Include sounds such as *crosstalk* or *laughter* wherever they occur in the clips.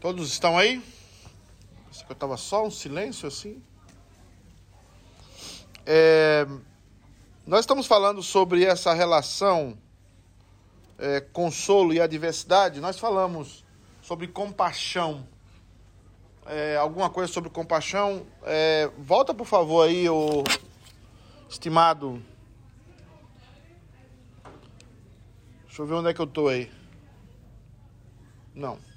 Todos estão aí? Pensei que eu estava só um silêncio assim. É, nós estamos falando sobre essa relação é, consolo e adversidade. Nós falamos sobre compaixão. É, alguma coisa sobre compaixão? É, volta por favor aí, o estimado. Deixa eu ver onde é que eu tô aí. Não.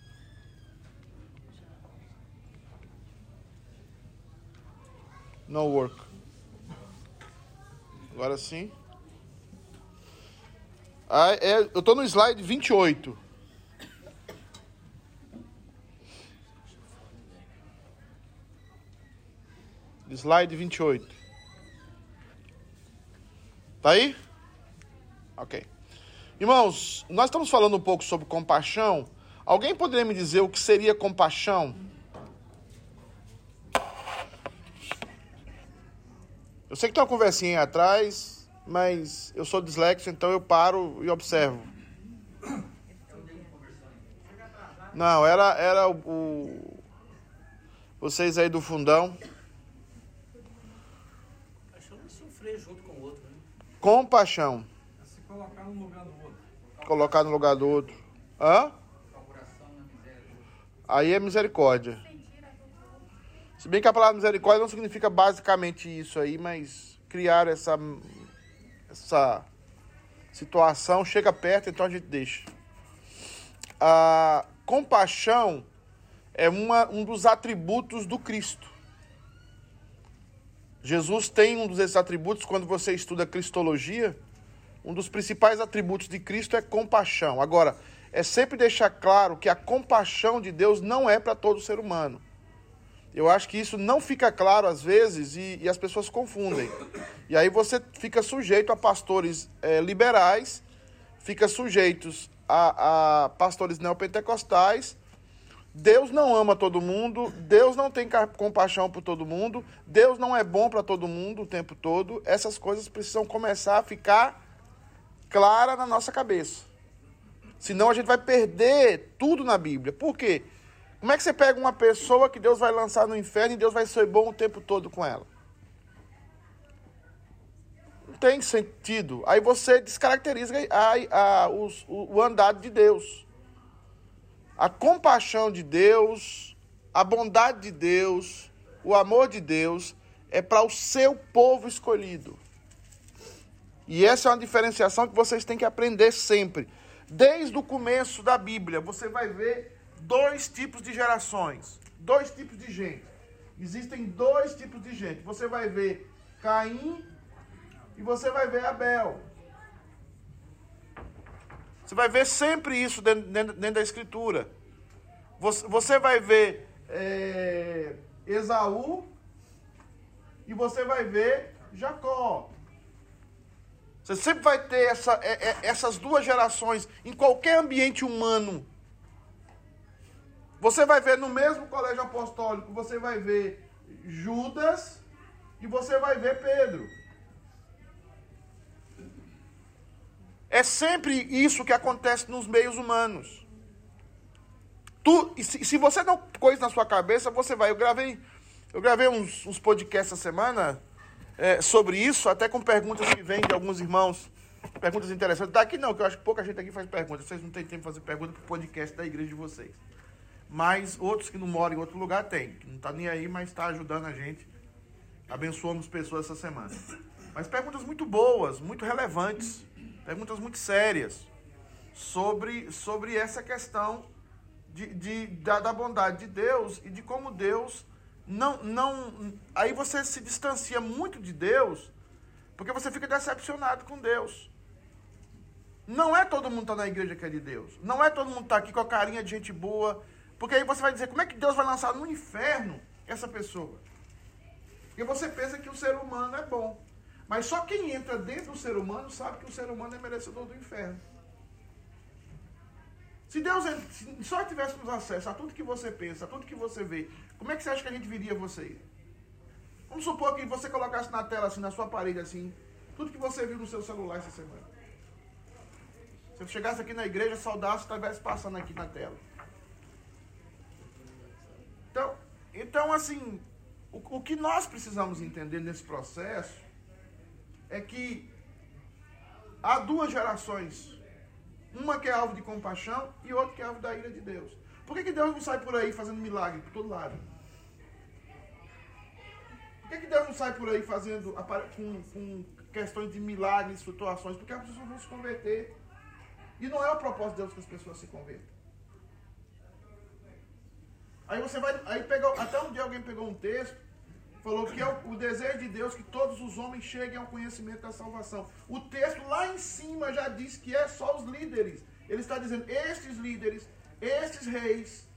No work. Agora sim. Ah, é, eu tô no slide 28. Slide 28. Tá aí? Ok. Irmãos, nós estamos falando um pouco sobre compaixão. Alguém poderia me dizer o que seria compaixão? Eu sei que tem uma conversinha aí atrás, mas eu sou dislexo, então eu paro e observo. Não, era, era o, o vocês aí do fundão. junto com o outro, né? Compaixão. É se colocar no lugar do outro. Colocar no lugar do outro. Hã? Aí é misericórdia. Se bem que a palavra misericórdia não significa basicamente isso aí, mas criar essa, essa situação chega perto, então a gente deixa. A compaixão é uma, um dos atributos do Cristo. Jesus tem um desses atributos, quando você estuda Cristologia, um dos principais atributos de Cristo é compaixão. Agora, é sempre deixar claro que a compaixão de Deus não é para todo ser humano. Eu acho que isso não fica claro às vezes e, e as pessoas confundem. E aí você fica sujeito a pastores é, liberais, fica sujeitos a, a pastores neopentecostais. Deus não ama todo mundo, Deus não tem compaixão por todo mundo, Deus não é bom para todo mundo o tempo todo. Essas coisas precisam começar a ficar clara na nossa cabeça. Senão a gente vai perder tudo na Bíblia. Por quê? Como é que você pega uma pessoa que Deus vai lançar no inferno e Deus vai ser bom o tempo todo com ela? Não tem sentido. Aí você descaracteriza a, a, o, o andado de Deus. A compaixão de Deus, a bondade de Deus, o amor de Deus é para o seu povo escolhido. E essa é uma diferenciação que vocês têm que aprender sempre. Desde o começo da Bíblia, você vai ver dois tipos de gerações, dois tipos de gente. Existem dois tipos de gente. Você vai ver Caim e você vai ver Abel. Você vai ver sempre isso dentro, dentro, dentro da Escritura. Você, você vai ver é, Esaú e você vai ver Jacó. Você sempre vai ter essa, é, é, essas duas gerações em qualquer ambiente humano. Você vai ver no mesmo colégio apostólico, você vai ver Judas e você vai ver Pedro. É sempre isso que acontece nos meios humanos. Tu, se, se você não coisa na sua cabeça, você vai. Eu gravei, eu gravei uns, uns podcasts essa semana é, sobre isso, até com perguntas que vêm de alguns irmãos. Perguntas interessantes. Daqui não, que eu acho que pouca gente aqui faz perguntas. Vocês não têm tempo de fazer pergunta para o podcast da igreja de vocês mas outros que não moram em outro lugar tem, que não está nem aí, mas está ajudando a gente. Abençoamos pessoas essa semana. Mas perguntas muito boas, muito relevantes, perguntas muito sérias sobre, sobre essa questão de, de, da, da bondade de Deus e de como Deus não, não. Aí você se distancia muito de Deus, porque você fica decepcionado com Deus. Não é todo mundo que está na igreja que é de Deus. Não é todo mundo que está aqui com a carinha de gente boa, porque aí você vai dizer, como é que Deus vai lançar no inferno essa pessoa? Porque você pensa que o ser humano é bom. Mas só quem entra dentro do ser humano sabe que o ser humano é merecedor do inferno. Se Deus se só tivéssemos acesso a tudo que você pensa, a tudo que você vê, como é que você acha que a gente viria você? Vamos supor que você colocasse na tela, assim, na sua parede, assim, tudo que você viu no seu celular essa semana. Se eu chegasse aqui na igreja, saudasse, estivesse passando aqui na tela. Então, assim, o, o que nós precisamos entender nesse processo é que há duas gerações. Uma que é alvo de compaixão e outra que é alvo da ira de Deus. Por que, que Deus não sai por aí fazendo milagre por todo lado? Por que, que Deus não sai por aí fazendo com, com questões de milagres, situações? Porque as pessoas vão se converter. E não é o propósito de Deus que as pessoas se convertam. Aí você vai. Aí pegou, até um dia alguém pegou um texto, falou que é o, o, desejo de Deus que todos os homens cheguem ao conhecimento da salvação. O texto lá em cima já diz que é só os líderes. Ele está dizendo, estes líderes, estes reis,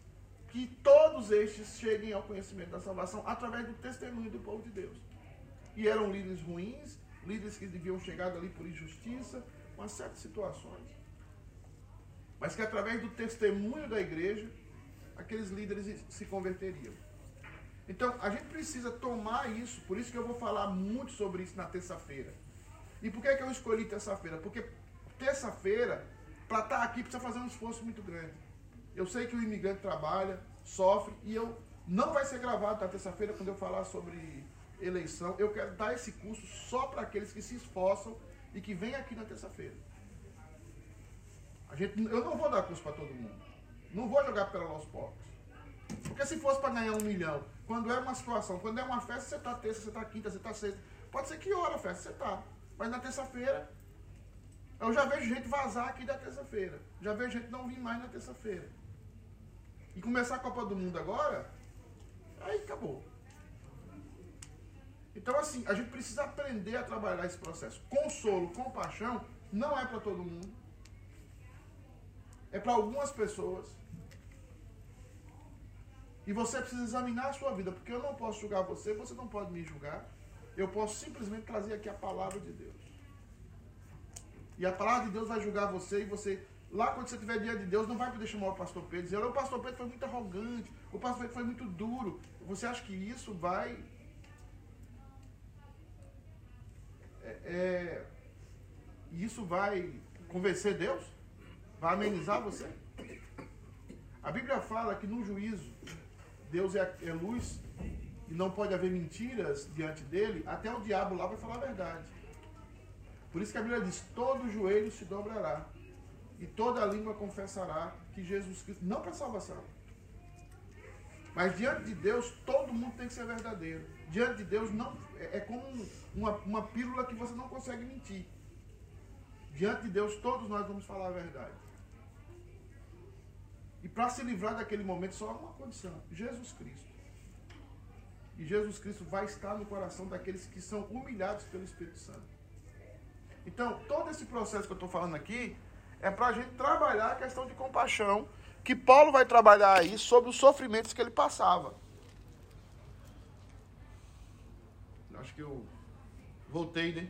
que todos estes cheguem ao conhecimento da salvação através do testemunho do povo de Deus. E eram líderes ruins, líderes que deviam chegar ali por injustiça, uma certas situações. Mas que através do testemunho da igreja, aqueles líderes se converteriam. Então, a gente precisa tomar isso, por isso que eu vou falar muito sobre isso na terça-feira. E por que, é que eu escolhi terça-feira? Porque terça-feira, para estar tá aqui, precisa fazer um esforço muito grande. Eu sei que o imigrante trabalha, sofre, e eu não vai ser gravado na terça-feira quando eu falar sobre eleição. Eu quero dar esse curso só para aqueles que se esforçam e que vêm aqui na terça-feira. A gente, eu não vou dar curso para todo mundo. Não vou jogar pela aos poucos. Porque se fosse para ganhar um milhão, quando é uma situação, quando é uma festa, você está terça, você está quinta, você está sexta. Pode ser que hora a festa você está. Mas na terça-feira, eu já vejo gente vazar aqui da terça-feira. Já vejo gente não vir mais na terça-feira. E começar a Copa do Mundo agora, aí acabou. Então, assim, a gente precisa aprender a trabalhar esse processo. Consolo, compaixão, não é para todo mundo é para algumas pessoas. E você precisa examinar a sua vida, porque eu não posso julgar você, você não pode me julgar. Eu posso simplesmente trazer aqui a palavra de Deus. E a palavra de Deus vai julgar você e você, lá quando você estiver diante de Deus, não vai poder chamar o pastor Pedro e dizer, o pastor Pedro foi muito arrogante, o pastor Pedro foi muito duro. Você acha que isso vai. É, é, isso vai convencer Deus? Vai amenizar você? A Bíblia fala que no juízo, Deus é, é luz e não pode haver mentiras diante dele, até o diabo lá vai falar a verdade. Por isso que a Bíblia diz: todo joelho se dobrará e toda língua confessará que Jesus Cristo, não para salvação, mas diante de Deus, todo mundo tem que ser verdadeiro. Diante de Deus, não é, é como uma, uma pílula que você não consegue mentir. Diante de Deus, todos nós vamos falar a verdade. E para se livrar daquele momento, só há uma condição: Jesus Cristo. E Jesus Cristo vai estar no coração daqueles que são humilhados pelo Espírito Santo. Então, todo esse processo que eu estou falando aqui é para a gente trabalhar a questão de compaixão, que Paulo vai trabalhar aí sobre os sofrimentos que ele passava. Acho que eu voltei, né?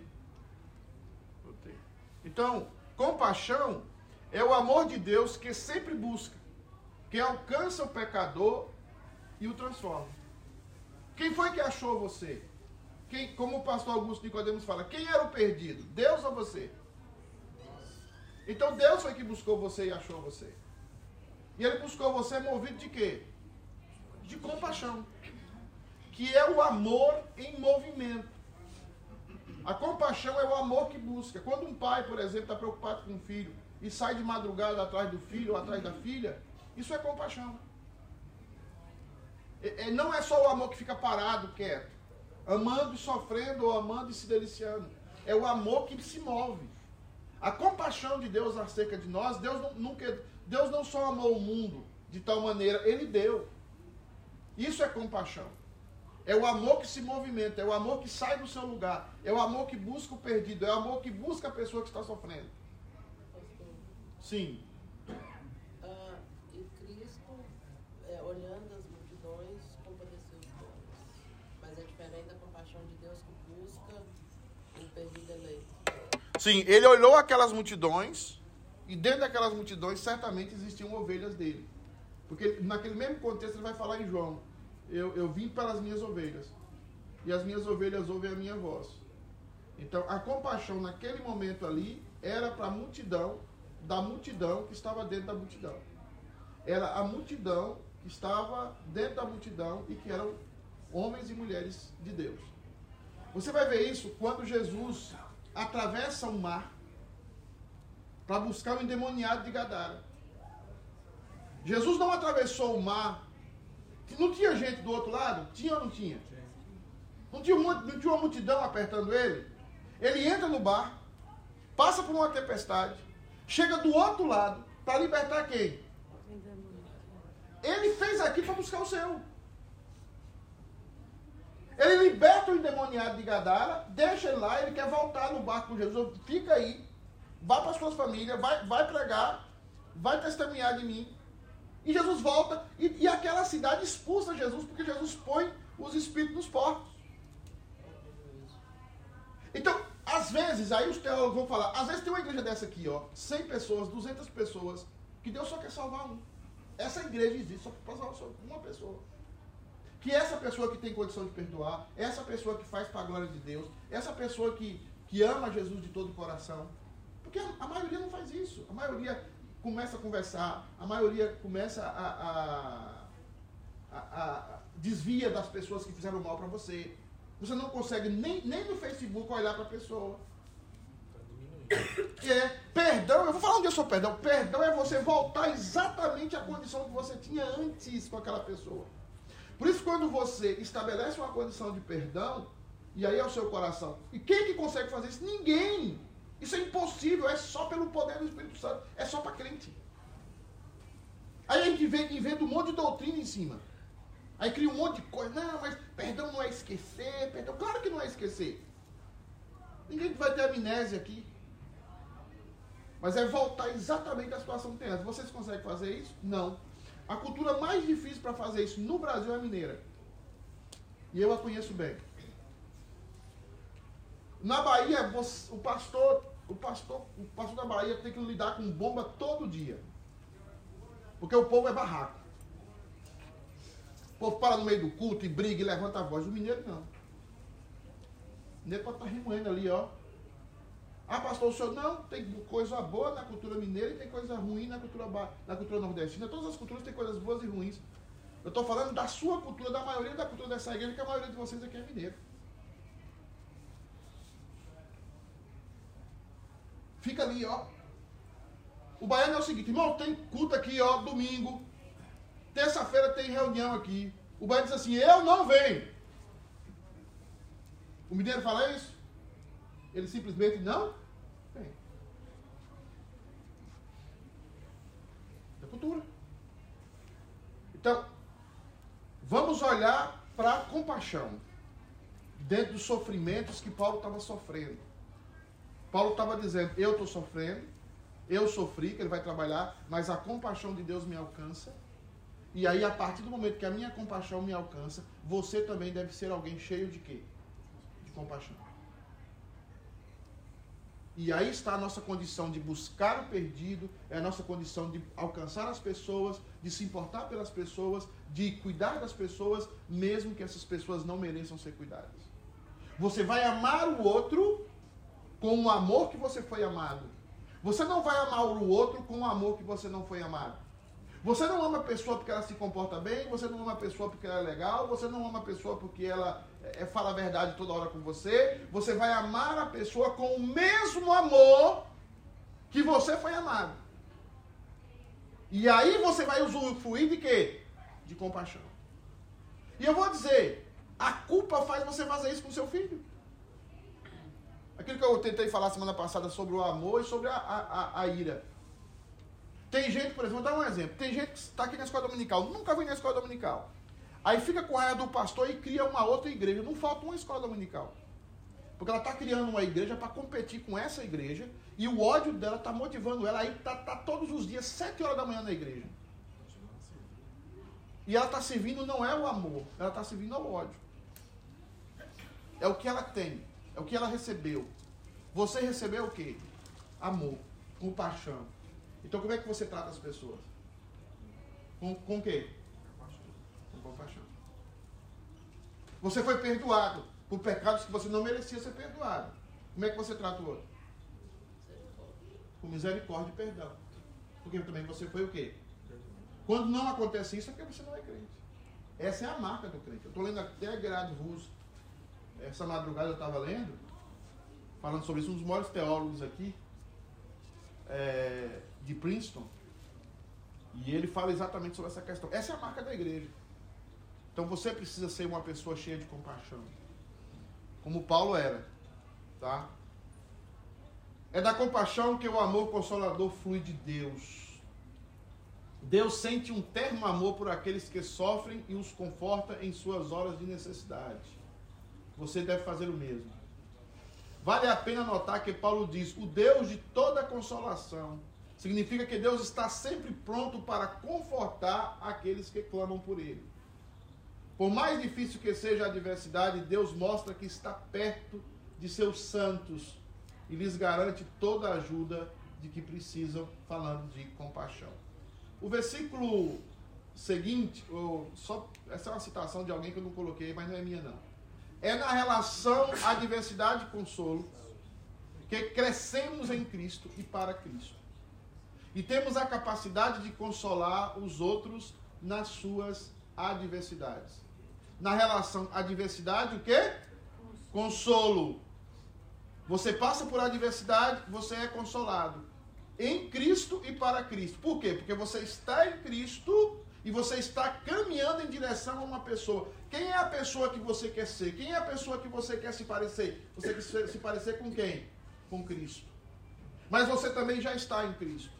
Voltei. Então, compaixão é o amor de Deus que sempre busca que alcança o pecador e o transforma. Quem foi que achou você? Quem, como o pastor Augusto Nicodemos fala, quem era o perdido? Deus ou você? Então Deus foi que buscou você e achou você. E ele buscou você movido de quê? De compaixão. Que é o amor em movimento. A compaixão é o amor que busca. Quando um pai, por exemplo, está preocupado com um filho e sai de madrugada atrás do filho ou atrás da filha, isso é compaixão. É, é, não é só o amor que fica parado, quieto, amando e sofrendo, ou amando e se deliciando. É o amor que se move. A compaixão de Deus acerca de nós, Deus não, nunca, Deus não só amou o mundo de tal maneira, Ele deu. Isso é compaixão. É o amor que se movimenta, é o amor que sai do seu lugar, é o amor que busca o perdido, é o amor que busca a pessoa que está sofrendo. Sim. Sim, ele olhou aquelas multidões e dentro daquelas multidões certamente existiam ovelhas dele. Porque naquele mesmo contexto ele vai falar em João: Eu, eu vim pelas minhas ovelhas e as minhas ovelhas ouvem a minha voz. Então a compaixão naquele momento ali era para a multidão, da multidão que estava dentro da multidão. Era a multidão que estava dentro da multidão e que eram homens e mulheres de Deus. Você vai ver isso quando Jesus atravessa o mar para buscar o endemoniado de Gadara. Jesus não atravessou o mar. Não tinha gente do outro lado? Tinha ou não tinha? Não tinha, uma, não tinha uma multidão apertando ele? Ele entra no bar, passa por uma tempestade, chega do outro lado para libertar quem? Ele fez aqui para buscar o seu. Ele liberta o endemoniado de Gadara, deixa ele lá, ele quer voltar no barco com Jesus. Fica aí, vá para as suas famílias, vai, vai pregar, vai testemunhar de mim. E Jesus volta, e, e aquela cidade expulsa Jesus, porque Jesus põe os espíritos nos porcos. Então, às vezes, aí os teólogos vão falar, às vezes tem uma igreja dessa aqui, ó, 100 pessoas, 200 pessoas, que Deus só quer salvar um. Essa igreja existe só para salvar uma pessoa. Que essa pessoa que tem condição de perdoar, essa pessoa que faz para a glória de Deus, essa pessoa que, que ama Jesus de todo o coração. Porque a, a maioria não faz isso. A maioria começa a conversar, a maioria começa a, a, a, a desvia das pessoas que fizeram mal para você. Você não consegue nem, nem no Facebook olhar para a pessoa. É, perdão, eu vou falar um dia sobre perdão. Perdão é você voltar exatamente à condição que você tinha antes com aquela pessoa. Por isso, quando você estabelece uma condição de perdão, e aí é o seu coração. E quem que consegue fazer isso? Ninguém. Isso é impossível, é só pelo poder do Espírito Santo. É só para crente. Aí a gente inventa um monte de doutrina em cima. Aí cria um monte de coisa. Não, mas perdão não é esquecer. Perdão, claro que não é esquecer. Ninguém vai ter amnésia aqui. Mas é voltar exatamente à situação que tem antes. Vocês conseguem fazer isso? Não. A cultura mais difícil para fazer isso no Brasil é a mineira. E eu a conheço bem. Na Bahia, o pastor, o pastor, o pastor da Bahia tem que lidar com bomba todo dia. Porque o povo é barraco. O povo para no meio do culto e briga e levanta a voz. O mineiro não. O mineiro pode estar remoendo ali, ó. Ah, pastor, o senhor não, tem coisa boa na cultura mineira e tem coisa ruim na cultura, na cultura nordestina. Todas as culturas têm coisas boas e ruins. Eu estou falando da sua cultura, da maioria da cultura dessa igreja, que a maioria de vocês aqui é mineiro. Fica ali, ó. O baiano é o seguinte, irmão, tem culto aqui, ó, domingo. Terça-feira tem reunião aqui. O baiano diz assim, eu não venho. O mineiro fala isso? Ele simplesmente não vem. É cultura. Então, vamos olhar para a compaixão dentro dos sofrimentos que Paulo estava sofrendo. Paulo estava dizendo: Eu estou sofrendo, eu sofri, que ele vai trabalhar, mas a compaixão de Deus me alcança. E aí, a partir do momento que a minha compaixão me alcança, você também deve ser alguém cheio de quê? De compaixão. E aí está a nossa condição de buscar o perdido, é a nossa condição de alcançar as pessoas, de se importar pelas pessoas, de cuidar das pessoas, mesmo que essas pessoas não mereçam ser cuidadas. Você vai amar o outro com o amor que você foi amado. Você não vai amar o outro com o amor que você não foi amado. Você não ama a pessoa porque ela se comporta bem, você não ama a pessoa porque ela é legal, você não ama a pessoa porque ela é, fala a verdade toda hora com você. Você vai amar a pessoa com o mesmo amor que você foi amado. E aí você vai usufruir de quê? De compaixão. E eu vou dizer, a culpa faz você fazer isso com seu filho. Aquilo que eu tentei falar semana passada sobre o amor e sobre a, a, a ira. Tem gente, por exemplo, vou dar um exemplo. Tem gente que está aqui na escola dominical, nunca vem na escola dominical. Aí fica com a raiva do pastor e cria uma outra igreja. Não falta uma escola dominical. Porque ela está criando uma igreja para competir com essa igreja e o ódio dela está motivando ela. Aí está tá todos os dias, sete horas da manhã na igreja. E ela está servindo não é o amor, ela está servindo ao ódio. É o que ela tem, é o que ela recebeu. Você recebeu o quê? Amor, compaixão, então como é que você trata as pessoas? Com, com o quê? Com compaixão. Você foi perdoado por pecados que você não merecia ser perdoado. Como é que você trata o outro? Com misericórdia e perdão. Porque também você foi o quê? Quando não acontece isso, é porque você não é crente. Essa é a marca do crente. Eu estou lendo até Gerard Russo. Essa madrugada eu estava lendo, falando sobre isso, um dos maiores teólogos aqui, é, de Princeton. E ele fala exatamente sobre essa questão. Essa é a marca da igreja. Então você precisa ser uma pessoa cheia de compaixão. Como Paulo era. Tá? É da compaixão que o amor consolador flui de Deus. Deus sente um termo amor por aqueles que sofrem e os conforta em suas horas de necessidade. Você deve fazer o mesmo. Vale a pena notar que Paulo diz: o Deus de toda consolação. Significa que Deus está sempre pronto para confortar aqueles que clamam por Ele. Por mais difícil que seja a adversidade, Deus mostra que está perto de seus santos e lhes garante toda a ajuda de que precisam, falando de compaixão. O versículo seguinte, ou só, essa é uma citação de alguém que eu não coloquei, mas não é minha não. É na relação adversidade e consolo que crescemos em Cristo e para Cristo. E temos a capacidade de consolar os outros nas suas adversidades. Na relação adversidade, o quê? Consolo. Você passa por adversidade, você é consolado. Em Cristo e para Cristo. Por quê? Porque você está em Cristo e você está caminhando em direção a uma pessoa. Quem é a pessoa que você quer ser? Quem é a pessoa que você quer se parecer? Você quer se parecer com quem? Com Cristo. Mas você também já está em Cristo.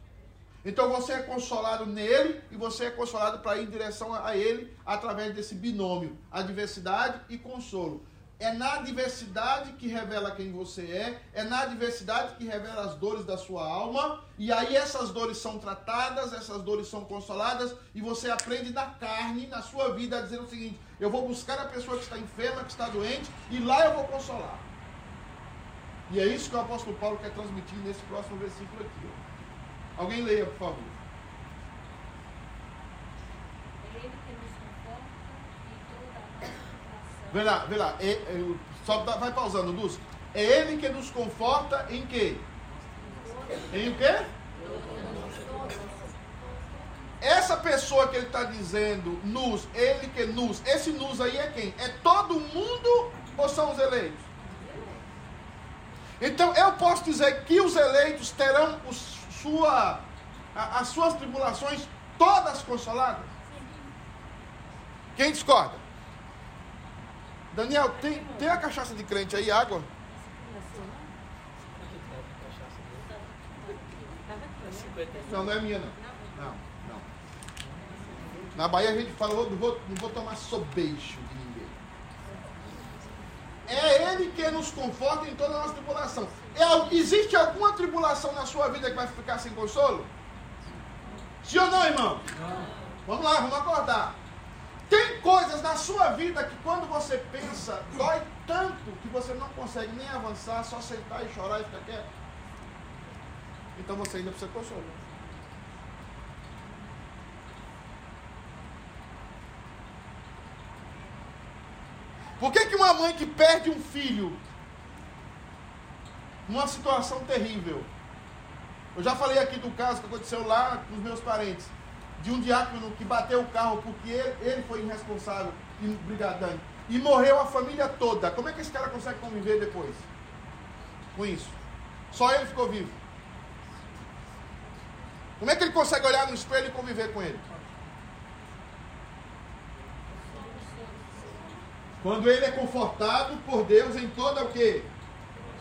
Então você é consolado nele e você é consolado para ir em direção a ele através desse binômio, adversidade e consolo. É na adversidade que revela quem você é, é na adversidade que revela as dores da sua alma, e aí essas dores são tratadas, essas dores são consoladas, e você aprende da carne, na sua vida, a dizer o seguinte: eu vou buscar a pessoa que está enferma, que está doente, e lá eu vou consolar. E é isso que o apóstolo Paulo quer transmitir nesse próximo versículo aqui. Alguém leia, por favor. Vê lá, vê lá. É, é, só vai pausando, Luz. É Ele que nos conforta em quê? Em o quê? Essa pessoa que ele está dizendo, nos, ele que nos, esse nos aí é quem? É todo mundo ou são os eleitos? Então eu posso dizer que os eleitos terão os, sua, as suas tribulações todas consoladas? Quem discorda? Daniel, tem, tem a cachaça de crente aí, água? Não, não é minha não. Não, não. Na Bahia a gente falou, não vou, não vou tomar sobeixo de ninguém. É Ele que nos conforta em toda a nossa tribulação. É, existe alguma tribulação na sua vida que vai ficar sem consolo? Sim ou não, irmão? Não. Vamos lá, vamos acordar. Tem coisas na sua vida que quando você pensa, dói tanto que você não consegue nem avançar, só sentar e chorar e ficar quieto. Então você ainda precisa consolo. Por que, que uma mãe que perde um filho numa situação terrível? Eu já falei aqui do caso que aconteceu lá com os meus parentes de um diácono que bateu o carro porque ele, ele foi irresponsável e brigadão. E morreu a família toda. Como é que esse cara consegue conviver depois? Com isso. Só ele ficou vivo. Como é que ele consegue olhar no espelho e conviver com ele? Quando ele é confortado por Deus em toda o quê?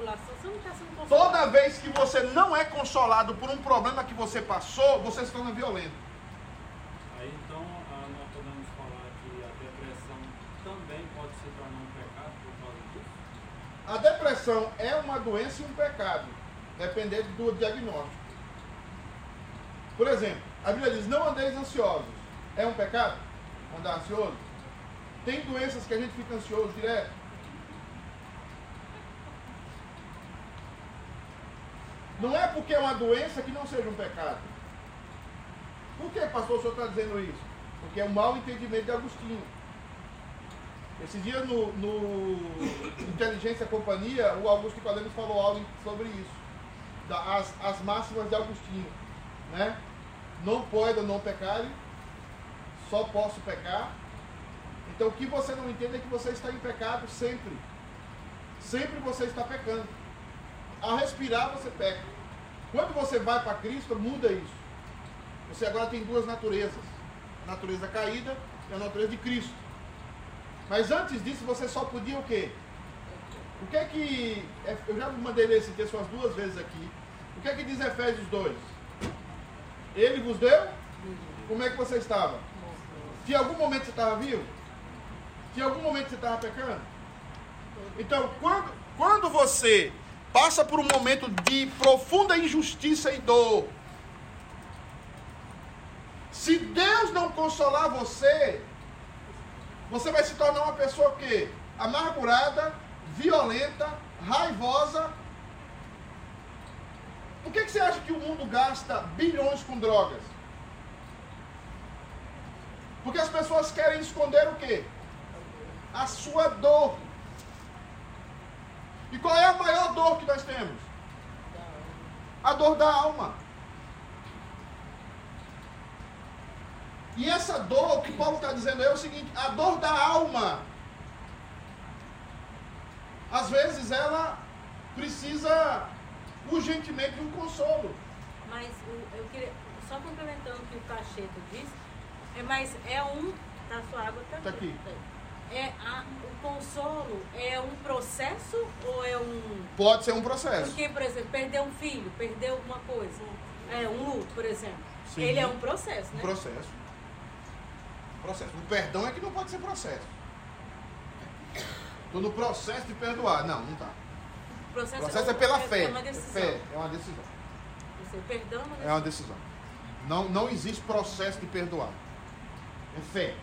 tribulação, você não está sendo consolado. Toda vez que você não é consolado por um problema que você passou, você se torna violento. Aí então nós podemos falar que a depressão também pode se tornar um pecado por causa disso? A depressão é uma doença e um pecado, dependendo do diagnóstico. Por exemplo, a Bíblia diz: não andeis ansiosos. É um pecado andar ansioso? Tem doenças que a gente fica ansioso direto? Não é porque é uma doença que não seja um pecado. Por que, pastor, o senhor está dizendo isso? Porque é um mau entendimento de Agostinho. Esse dia no, no Inteligência Companhia, o Augusto Nicodemus falou algo sobre isso. Da, as, as máximas de Agostinho. Né? Não pode não pecar, só posso pecar. Então o que você não entende é que você está em pecado sempre. Sempre você está pecando. Ao respirar você peca. Quando você vai para Cristo, muda isso. Você agora tem duas naturezas. A natureza caída e a natureza de Cristo. Mas antes disso você só podia o quê? O que é que. É, eu já mandei ler esse texto umas duas vezes aqui. O que é que diz Efésios 2? Ele vos deu? Como é que você estava? Se em algum momento você estava vivo? Em algum momento você estava pecando? Então, quando, quando você passa por um momento de profunda injustiça e dor, se Deus não consolar você, você vai se tornar uma pessoa que amargurada, violenta, raivosa. Por que, que você acha que o mundo gasta bilhões com drogas? Porque as pessoas querem esconder o quê? A sua dor. E qual é a maior dor que nós temos? A dor da alma. E essa dor, o que Paulo está dizendo é o seguinte: a dor da alma. Às vezes ela precisa urgentemente de um consolo. Mas eu queria, só complementando o que o Cacheto disse, é, mas é um. Tá sua água também. Tá aqui. É a, o consolo é um processo ou é um. Pode ser um processo. Porque, por exemplo, perder um filho, perder alguma coisa. É, um luto, por exemplo. Sim. Ele é um processo, Um né? processo. Processo. O perdão é que não pode ser processo. Estou no processo de perdoar. Não, não está. O processo, O processo é pela fé. É uma É decisão. fé, é uma decisão. Você perdão é uma É decisão. Não, não existe processo de perdoar. É fé.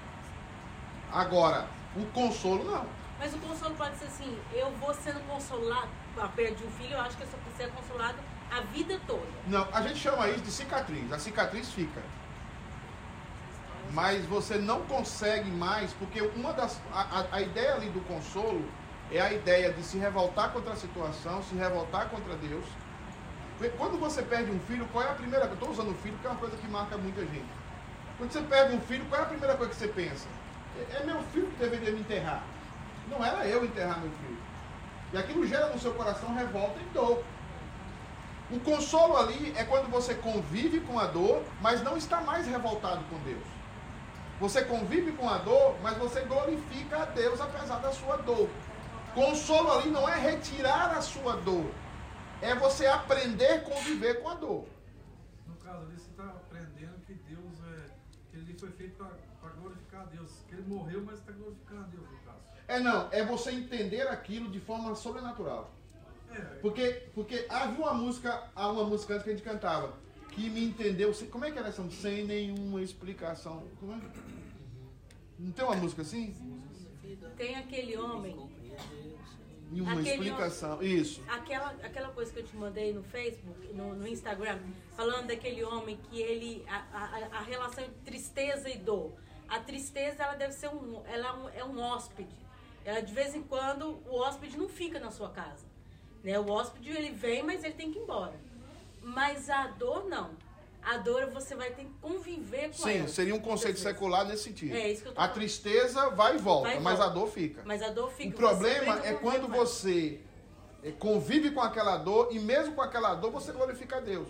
Agora, o consolo não. Mas o consolo pode ser assim, eu vou sendo consolado, a perda de um filho, eu acho que eu só ser consolado a vida toda. Não, a gente chama isso de cicatriz. A cicatriz fica. Mas você não consegue mais, porque uma das. A, a- a ideia ali do consolo é a ideia de se revoltar contra a situação, se revoltar contra Deus. Quando você perde um filho, qual é a primeira coisa? Eu estou usando filho porque é uma coisa que marca muita gente. Quando você perde um filho, qual é a primeira coisa que você pensa? É, meu filho que deveria me enterrar. Não era eu enterrar meu filho. E aquilo gera no seu coração revolta e dor. O consolo ali é quando você convive com a dor, mas não está mais revoltado com Deus. Você convive com a dor, mas você glorifica a Deus apesar da sua dor. Consolo ali não é retirar a sua dor, é você aprender a conviver com a dor. No caso ali, você está aprendendo que Deus é. que ele foi feito para glorificar a Deus. Que ele morreu, mas está glorificando a Deus, no caso. É não, é você entender aquilo de forma sobrenatural. É, Porque, porque havia uma música, há uma música antes que a gente cantava, que me entendeu, como é que era essa? Sem nenhuma explicação. Como é? Não tem uma música assim? Tem aquele homem, Nenhuma Aquele explicação. Isso. aquela, aquela coisa que eu te mandei no Facebook, no, no Instagram, falando daquele homem que ele, a, a, a relação entre tristeza e dor. A tristeza, ela deve ser um, ela é um, é um hóspede. Ela, de vez em quando, o hóspede não fica na sua casa. Né? O hóspede, ele vem, mas ele tem que ir embora. Mas a dor, não. A dor, você vai ter que conviver com Sim, ela. seria um conceito secular nesse sentido. É, isso que eu tô a falando. tristeza vai e volta, Vai e mas volta. a dor fica. Mas a dor fica. o problema é quando ela. você eh, convive com aquela dor e mesmo com aquela dor você glorifica a Deus.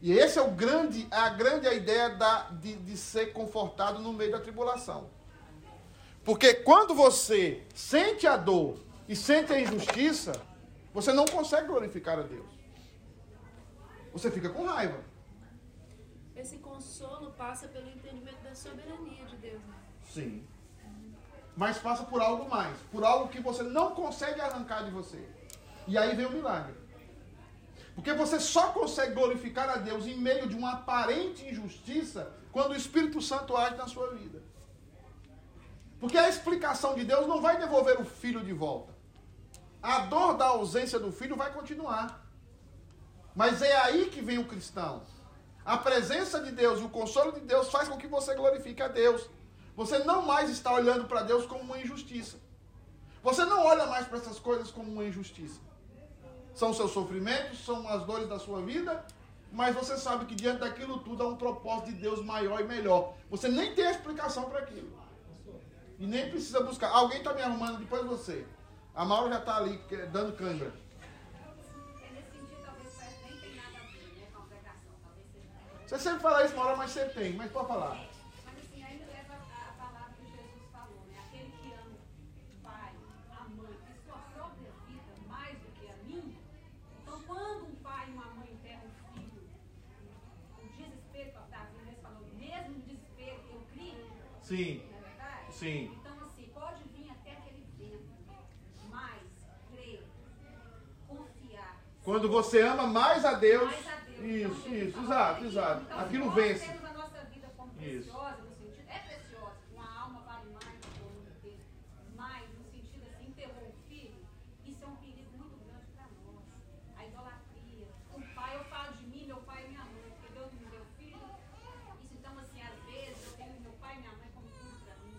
E esse é o grande, a grande ideia da, de, de ser confortado no meio da tribulação. Porque quando você sente a dor e sente a injustiça, você não consegue glorificar a Deus. Você fica com raiva. Esse consolo passa pelo entendimento da soberania de Deus. né? Sim. Mas passa por algo mais, por algo que você não consegue arrancar de você. E aí vem o milagre. Porque você só consegue glorificar a Deus em meio de uma aparente injustiça quando o Espírito Santo age na sua vida. Porque a explicação de Deus não vai devolver o filho de volta. a dor da ausência do filho vai continuar. Mas é aí que vem o cristão. A presença de Deus e o consolo de Deus faz com que você glorifique a Deus. Você não mais está olhando para Deus como uma injustiça. Você não olha mais para essas coisas como uma injustiça. São seus sofrimentos, são as dores da sua vida, mas você sabe que diante daquilo tudo há um propósito de Deus maior e melhor. Você nem tem explicação para aquilo. E nem precisa buscar. Alguém está me arrumando depois de você. A Maura já está ali dando. É a a. Talvez seja. Você sempre fala isso, Maura, mas você tem. Mas pode falar. Mas assim, ainda leva a, a palavra que Jesus falou, né? Aquele que ama o pai, a mãe e sua própria vida mais do que a minha. Então, quando um pai e uma mãe enterram um filho, o desespero que Davi mesmo falou, mesmo no desespero, eu crio, Sim, não é verdade? sim. Então, assim, pode vir até aquele vento, mas crer, confiar. Quando você ama mais a Deus. Mais a Deus. Isso, Então, isso, fala exato, exato. então, Aquilo nós vence. temos a nossa vida como Isso. preciosa, no sentido, é preciosa, uma alma vale mais do que o mundo inteiro, mas no sentido assim, enterrou o filho, isso é um perigo muito grande para nós. A idolatria. O pai, eu falo de mim, meu pai e minha mãe, porque Deus me deu filho. Isso então, assim, às vezes eu tenho meu pai e minha mãe como tudo para mim.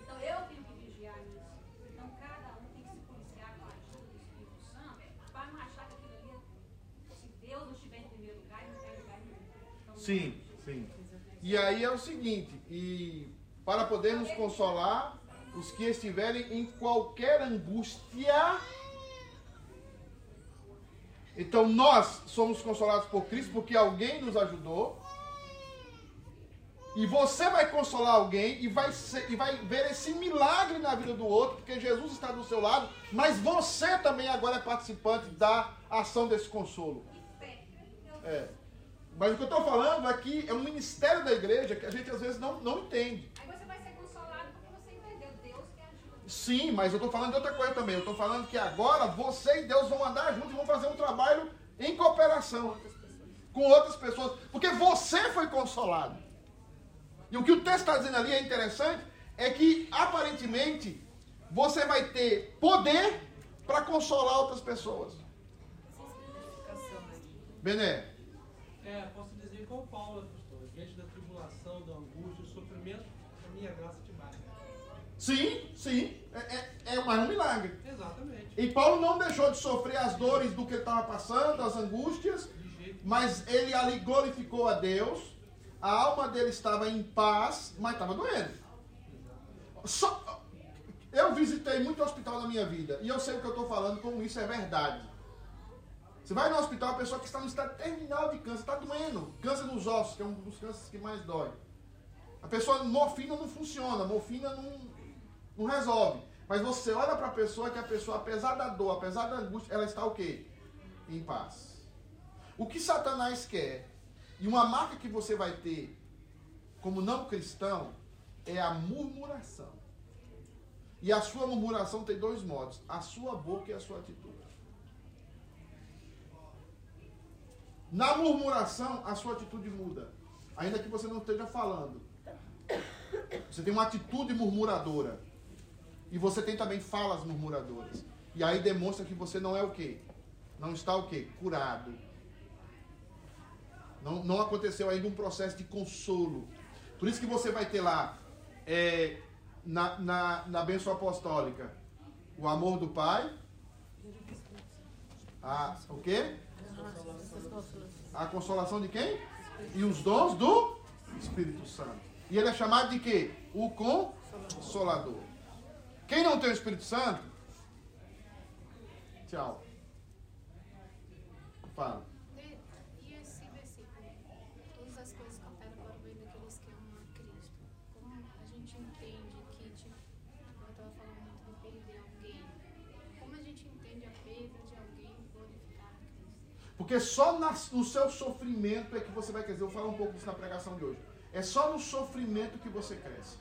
Então eu tenho que vigiar nisso. Então cada um tem que se policiar com a ajuda do Espírito Santo para não achar que aquilo ali é se Deus não estiver em primeiro lugar, ele não está em lugar nenhum. Então, Sim, sim. E aí é o seguinte, e para podermos consolar os que estiverem em qualquer angústia. Então nós somos consolados por Cristo porque alguém nos ajudou. E você vai consolar alguém e vai, ser- e vai ver esse milagre na vida do outro, porque Jesus está do seu lado, mas você também agora é participante da ação desse consolo. É. Mas o que eu estou falando aqui é um ministério da igreja que a gente às vezes não, não entende. Aí você vai ser consolado porque você entendeu Deus que ajuda. Sim, mas eu estou falando de outra coisa também. Eu estou falando que agora você e Deus vão andar juntos e vão fazer um trabalho em cooperação com outras pessoas. Porque você foi consolado. E o que o texto está dizendo ali é interessante, é que aparentemente você vai ter poder para consolar outras pessoas. Bené, É, posso dizer como Paulo, pastor, diante da tribulação, da angústia, do sofrimento, a minha graça te basta. sim, sim, é, é, é mais um milagre. Exatamente. E Paulo não deixou de sofrer as dores do que ele estava passando, as angústias, mas ele ali glorificou a Deus, a alma dele estava em paz, mas estava doendo. Só- eu visitei muito hospital na minha vida, e eu sei o que eu estou falando, como isso é verdade. Você vai no hospital, a pessoa que está no estado terminal de câncer, está doendo. Câncer nos ossos, que é um dos cânceres que mais dói. A pessoa, morfina não funciona, morfina não, não resolve. Mas você olha para a pessoa que a pessoa, apesar da dor, apesar da angústia, ela está o quê? Em paz. O que Satanás quer, e uma marca que você vai ter como não cristão, é a murmuração. E a sua murmuração tem dois modos: a sua boca e a sua atitude. Na murmuração, a sua atitude muda. Ainda que você não esteja falando. Você tem uma atitude murmuradora. E você tem também falas murmuradoras. E aí demonstra que você não é o quê? Não está o quê? Curado. Não, não aconteceu ainda um processo de consolo. Por isso que você vai ter lá, é, na, na, na bênção apostólica, o amor do Pai. A, o quê? A consolação de quem? E os dons do Espírito Santo. E ele é chamado de quê? O Consolador. Quem não tem o Espírito Santo? Tchau. Fala. Porque só no seu sofrimento é que você vai crescer. Eu vou falar um pouco disso na pregação de hoje. É só no sofrimento que você cresce.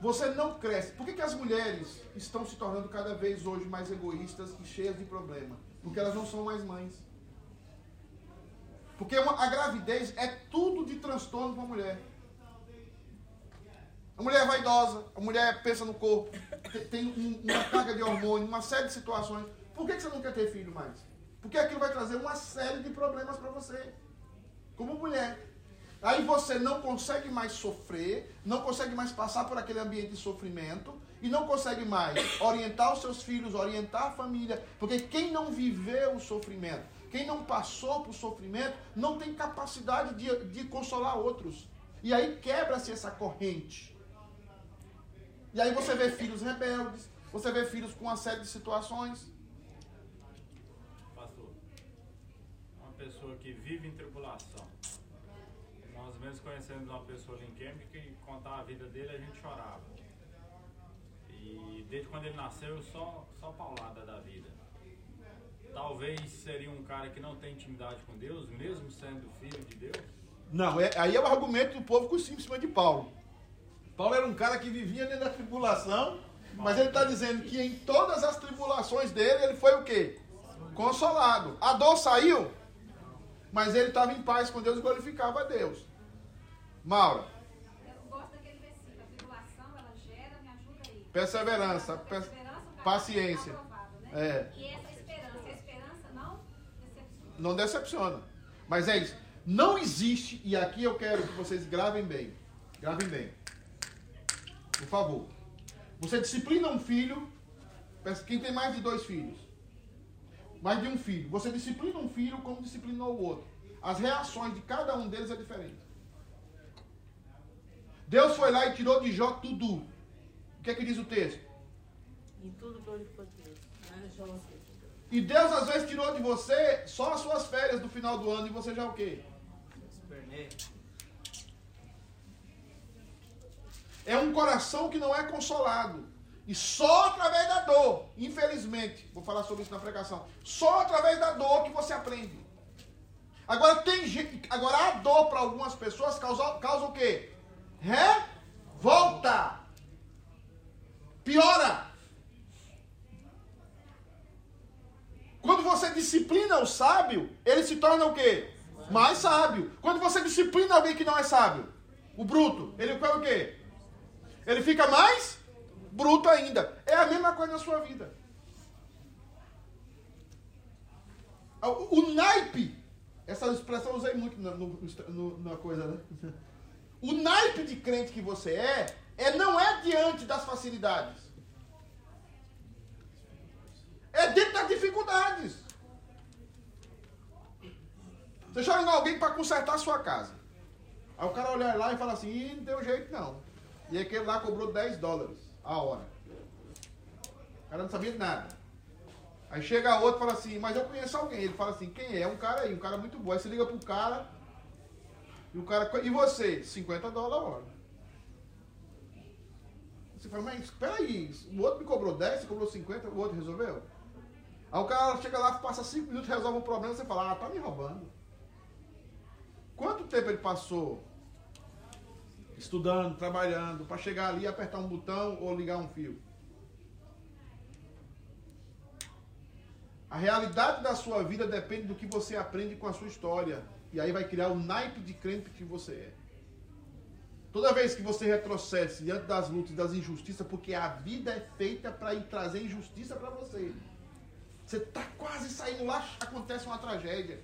Você não cresce. Por que, que as mulheres estão se tornando cada vez hoje mais egoístas e cheias de problema? Porque elas não são mais mães. Porque uma- a gravidez é tudo de transtorno para a mulher. A mulher é vaidosa, a mulher pensa no corpo, te- tem um- uma carga de hormônio, uma série de situações. Por que, você não quer ter filho mais? Porque aquilo vai trazer uma série de problemas para você, como mulher. Aí você não consegue mais sofrer, não consegue mais passar por aquele ambiente de sofrimento e não consegue mais orientar os seus filhos, orientar a família, porque quem não viveu o sofrimento, quem não passou por sofrimento, não tem capacidade de, de consolar outros. E aí quebra-se essa corrente. E aí você vê filhos rebeldes, você vê filhos com uma série de situações. Pastor, uma pessoa que vive em tribulação. Nós mesmos conhecemos uma pessoa ali em Cambridge que contava a vida dele a gente chorava. E desde quando ele nasceu, só, só paulada da vida. Talvez seria um cara que não tem intimidade com Deus, mesmo sendo filho de Deus. Não, é- aí é o argumento do povo com em cima de Paulo. Paulo era um cara que vivia dentro da tribulação, mas ele está dizendo que em todas as tribulações dele, ele foi o quê? Consolado. A dor saiu, mas ele estava em paz com Deus e glorificava a Deus. Maura, Eu gosto daquele versículo. A tribulação, ela gera, me ajuda aí. perseverança, per- Perseverança, paciência. aprovado, né? É. E essa esperança, a esperança não decepciona. não decepciona. Mas é isso. Não existe, e aqui eu quero que vocês gravem bem. Gravem bem. Por favor. Você disciplina um filho. Quem tem mais de dois filhos? Mais de um filho. Você disciplina um filho como disciplinou o outro. As reações de cada um deles é diferente. Deus foi lá e tirou de Jó tudo. O que é que diz o texto? Em tudo glorificou Deus. Né? João 6. E Deus às vezes tirou de você só as suas férias do final do ano e você já é o quê? É um coração que não é consolado. E só através da dor, infelizmente, vou falar sobre isso na pregação. Só através da dor que você aprende. Agora tem gente, agora a dor para algumas pessoas causa, causa o quê? Revolta. Piora. Quando você disciplina o sábio, ele se torna o quê? Mais sábio. Quando você disciplina alguém que não é sábio, o bruto, ele faz o quê? Ele fica mais bruto ainda. É a mesma coisa na sua vida. O, o naipe, essa expressão eu usei muito na, no- no- na coisa, né? *laughs* O naipe de crente que você é, é não é diante das facilidades. É dentro das dificuldades. Você em alguém para consertar a sua casa. Aí o cara olha lá e fala assim, não deu jeito não. E aquele lá cobrou 10 dólares a hora. O cara não sabia de nada. Aí chega outro e fala assim, mas eu conheço alguém. Ele fala assim, quem é? Um cara aí, um cara muito bom. Aí você liga pro cara, e o cara, e você? 50 dólares a hora. Você fala, mas peraí, o outro me cobrou 10, você cobrou 50, o outro resolveu? Aí o cara chega lá, passa 5 minutos, resolve um problema, você fala, ah, tá me roubando. Quanto tempo ele passou estudando, trabalhando, para chegar ali, apertar um botão ou ligar um fio? A realidade da sua vida depende do que você aprende com a sua história. E aí vai criar o naipe de crente que você é. Toda vez que você retrocede diante das lutas e das injustiças, porque a vida é feita para trazer injustiça para você. Você está quase saindo lá, acontece uma tragédia.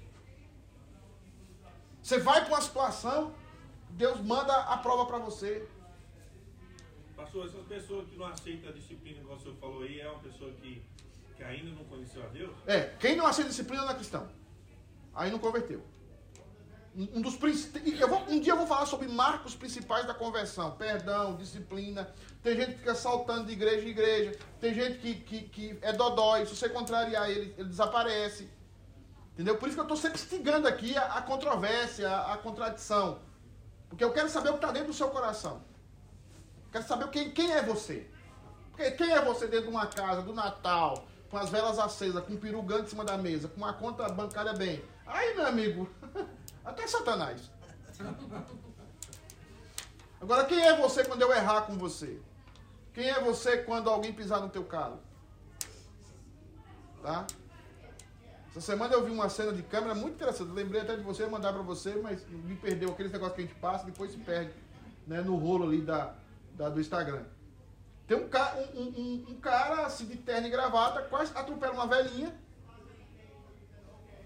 Você vai para uma situação, Deus manda a prova para você. Pastor, essas pessoas que não aceitam a disciplina, como o senhor falou aí, é uma pessoa que, que ainda não conheceu a Deus? É, quem não aceita disciplina não é cristão. Aí não converteu. Um dos eu vou- um dia eu vou falar sobre marcos principais da conversão. Perdão, disciplina. Tem gente que fica saltando de igreja em igreja. Tem gente que, que, que é dodói. Se você contrariar ele, ele desaparece. Entendeu? Por isso que eu estou sempre instigando aqui a, a controvérsia, a, a contradição. Porque eu quero saber o que está dentro do seu coração. Quero saber quem, quem é você. Porque quem é você dentro de uma casa, do Natal, com as velas acesas, com um peru grande em cima da mesa, com uma conta bancária bem. Aí, meu amigo, *laughs* até Satanás. Agora, quem é você quando eu errar com você? Quem é você quando alguém pisar no teu calo? Tá? Essa semana eu vi uma cena de câmera muito interessante. Eu lembrei até de você, mandar pra você, mas me perdeu aqueles negócios que a gente passa, depois se perde né, no rolo ali da, da- do Instagram. Tem um, ca- um, um- um- cara assim de terno e gravata, quase atropela uma velhinha.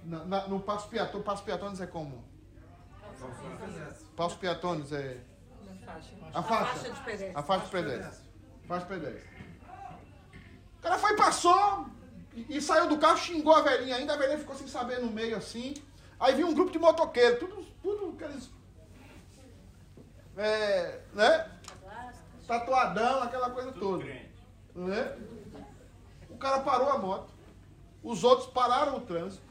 Na, na- no Passo Piatônio. Passo Piatônio é como? Passo Piatônio é. A A faixa. faixa de pedestre. A faixa de pedestre. Faixa de pedestre. O cara foi, passou e, saiu do carro, xingou a velhinha ainda. A velhinha ficou sem saber no meio assim. Aí viu um grupo de motoqueiros, tudo, tudo aqueles. É, né? Tatuadão, aquela coisa Tudo toda. crente. Né? O cara parou a moto. Os outros pararam o trânsito.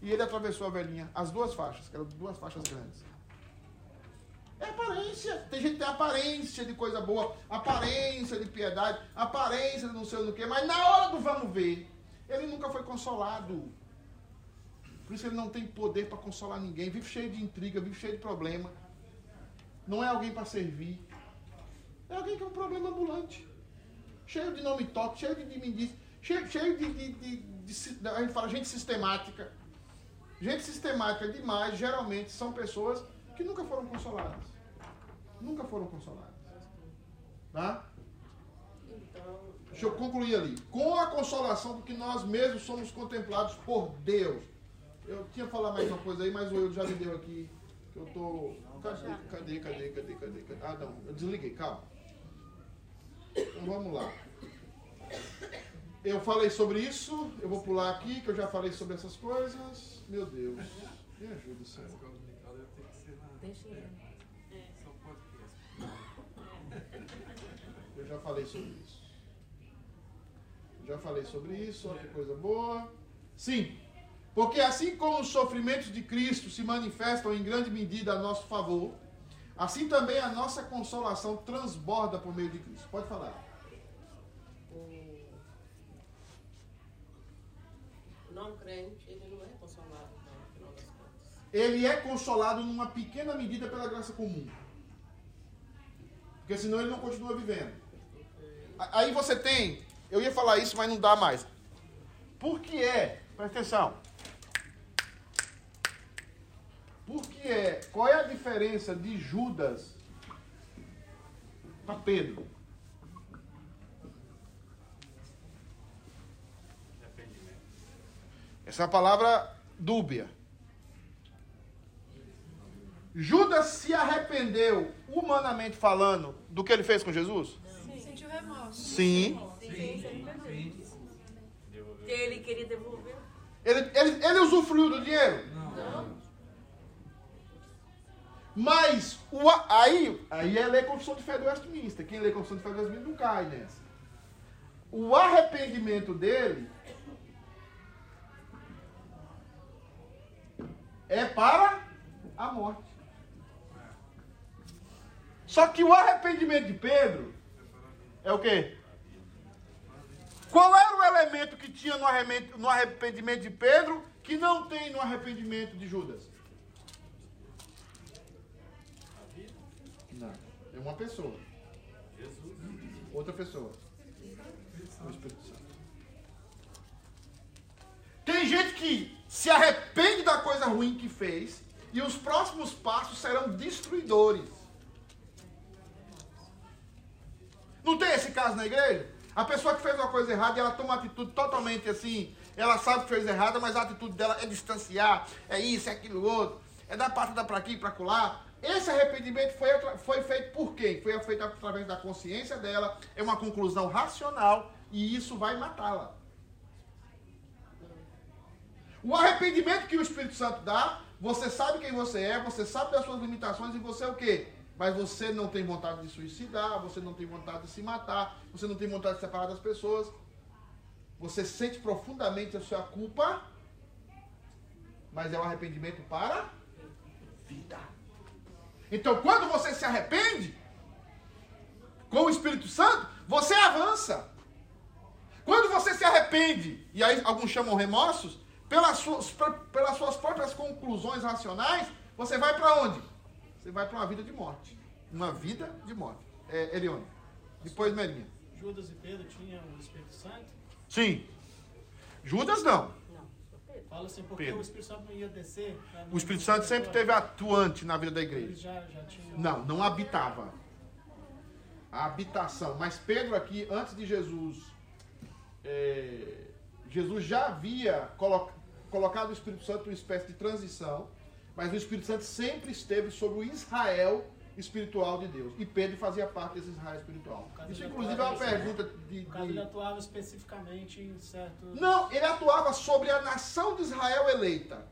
E ele atravessou a velhinha. As duas faixas, que eram duas faixas grandes. É aparência. Tem gente que tem aparência de coisa boa, aparência de piedade, aparência de não sei o que, mas na hora do vamos ver, ele nunca foi consolado. Por isso ele não tem poder para consolar ninguém. Vive cheio de intriga, vive cheio de problema. Não é alguém para servir. É alguém que é um problema ambulante. Cheio de não me toque, cheio de dimindice, cheio, cheio de, de, de, de A gente fala gente sistemática. Gente sistemática demais, geralmente, são pessoas que nunca foram consoladas. Nunca foram consoladas. Tá? Deixa eu concluir ali. Com a consolação do que nós mesmos somos contemplados por Deus. Eu tinha falado mais uma coisa aí, mas o eu já me deu aqui. Que eu tô. Cadê, cadê, cadê, cadê, cadê, cadê? Ah, não. Eu desliguei, calma. Então vamos lá. Eu falei sobre isso, eu vou pular aqui, que eu já falei sobre essas coisas. Meu Deus. Me ajuda, Senhor. Deixa ele. Eu já falei sobre isso. Já falei sobre isso, olha que coisa boa. Sim, porque assim como os sofrimentos de Cristo se manifestam em grande medida a nosso favor, assim também a nossa consolação transborda por meio de Cristo. Pode falar. O não crente, ele não é consolado, não, no final das contas. Ele é consolado numa pequena medida pela graça comum. Porque senão ele não continua vivendo. A- Aí você tem, eu ia falar isso, mas não dá mais. Por que é? Presta atenção. Por que é? Qual é a diferença de Judas para Pedro? Arrependimento. Essa é palavra dúbia. Judas se arrependeu, humanamente falando, do que ele fez com Jesus? Sentiu remorso. Sim. Que ele queria devolver. Ele, ele, ele usufruiu do dinheiro? Mas o, aí, aí é ler Confissão de Fé do Westminster. Quem lê Confissão de Fé do Westminster não cai nessa. O arrependimento dele é para a morte. Só que o arrependimento de Pedro é o quê? Qual era o elemento que tinha no arrependimento, de Pedro que não tem no arrependimento de Judas? Não. É uma pessoa. Jesus. Outra pessoa. O Espírito Santo. Tem gente que se arrepende da coisa ruim que fez e os próximos passos serão destruidores. Não tem esse caso na igreja? A pessoa que fez uma coisa errada ela toma uma atitude totalmente assim, ela sabe que fez errada, mas a atitude dela é distanciar, é isso, é aquilo outro, é dar patada para aqui para colar. Esse arrependimento foi, foi feito por quem? Foi feito através da consciência dela, é uma conclusão racional e isso vai matá-la. O arrependimento que o Espírito Santo dá, você sabe quem você é, você sabe das suas limitações e você é o quê? Mas você não tem vontade de suicidar, você não tem vontade de se matar, você não tem vontade de separar das pessoas. Você sente profundamente a sua culpa, mas é um arrependimento para vida. Então, quando você se arrepende com o Espírito Santo, você avança. Quando você se arrepende, e aí alguns chamam remorsos, pelas suas, pelas suas próprias conclusões racionais, você vai para onde? Você vai para uma vida de morte. Uma vida de morte. É, Elione. Depois Merinha. Judas e Pedro tinham o Espírito Santo? Sim. Judas não. Não. Fala assim, porque Pedro. o Espírito Santo não ia descer. né, no- O Espírito Santo sempre teve atuante na vida da igreja. já, já tinham. Não, não habitava. a habitação. Mas Pedro aqui, antes de Jesus, é, Jesus já havia colo- colocado o Espírito Santo em uma espécie de transição, mas o Espírito Santo sempre esteve sobre o Israel espiritual de Deus. E Pedro fazia parte desse Israel espiritual. Isso, inclusive, é uma atuava- pergunta de. Caso, ele de... atuava especificamente em certos. Não, ele atuava sobre a nação de Israel eleita.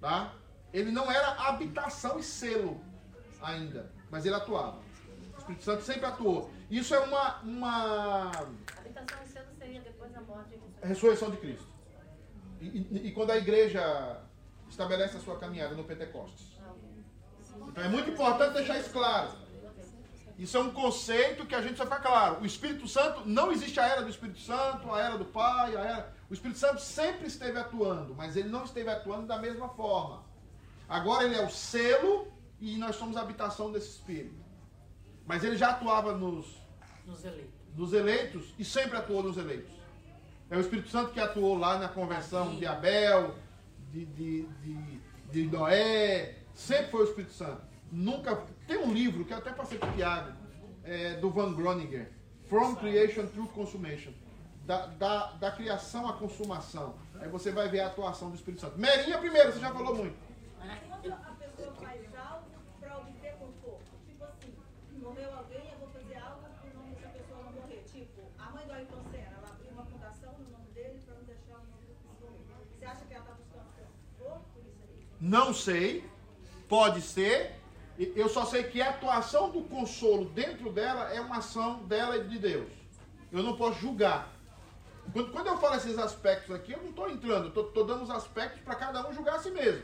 Tá? Ele não era habitação e selo ainda, mas ele atuava. O Espírito Santo sempre atuou. Isso é uma, uma Habitação em selo seria depois da morte de Jesus. ressurreição de Cristo. E, e- e quando a igreja estabelece a sua caminhada no Pentecostes. Então é muito importante deixar isso claro. Isso é um conceito que a gente precisa ficar claro. O Espírito Santo, não existe a era do Espírito Santo, a era do Pai, a era. O Espírito Santo sempre esteve atuando, mas ele não esteve atuando da mesma forma. Agora ele é o selo e nós somos a habitação desse Espírito. Mas ele já atuava nos, Nos eleitos. dos eleitos e sempre atuou nos eleitos. É o Espírito Santo que atuou lá na conversão de Abel, de, de, de, de Noé. Sempre foi o Espírito Santo. Nunca. Tem um livro que eu até passei para Tiago, é, do Van Groninger, From Creation Through Consummation. Da, da, da criação à consumação. Aí você vai ver a atuação do Espírito Santo. Merinha primeiro, você já falou muito. Quando a pessoa faz algo para obter conforto, tipo assim, morreu alguém, eu vou fazer algo para o nome dessa pessoa não morrer. Tipo, a mãe do Ayrton Senna, ela abriu uma fundação no nome dele para não deixar o nome do morrer. Você acha que ela está buscando conforto por isso aí? Não sei, pode ser. Eu só sei que a atuação do consolo dentro dela é uma ação dela e de Deus. Eu não posso julgar. Quando, quando eu falo esses aspectos aqui, eu não estou entrando, eu estou dando os aspectos para cada um julgar a si mesmo.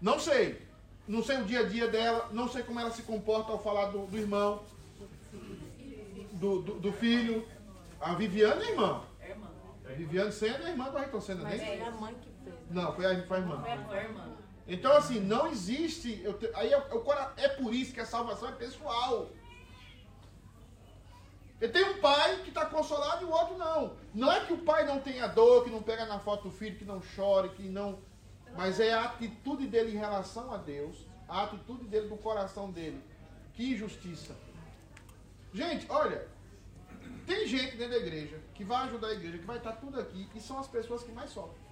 Não sei. Não sei o dia a dia dela, não sei como ela se comporta ao falar do, do irmão, do, do, do filho. A Viviane é irmã. É irmã. A Viviane Senna é irmã do Ayrton Senna, Mas nem? é a mãe que. Não, foi a, foi a irmã. Foi a, foi a irmã. Então, assim, não existe. eu aí é, o cora- é por isso que a salvação é pessoal. Porque tem um pai que está consolado e o outro não. Não é que o pai não tenha dor, que não pega na foto do filho, que não chore, que não. Mas é a atitude dele em relação a Deus, a atitude dele do coração dele. Que injustiça. Gente, olha, tem gente dentro da igreja que vai ajudar a igreja, que vai estar tudo aqui, e são as pessoas que mais sofrem.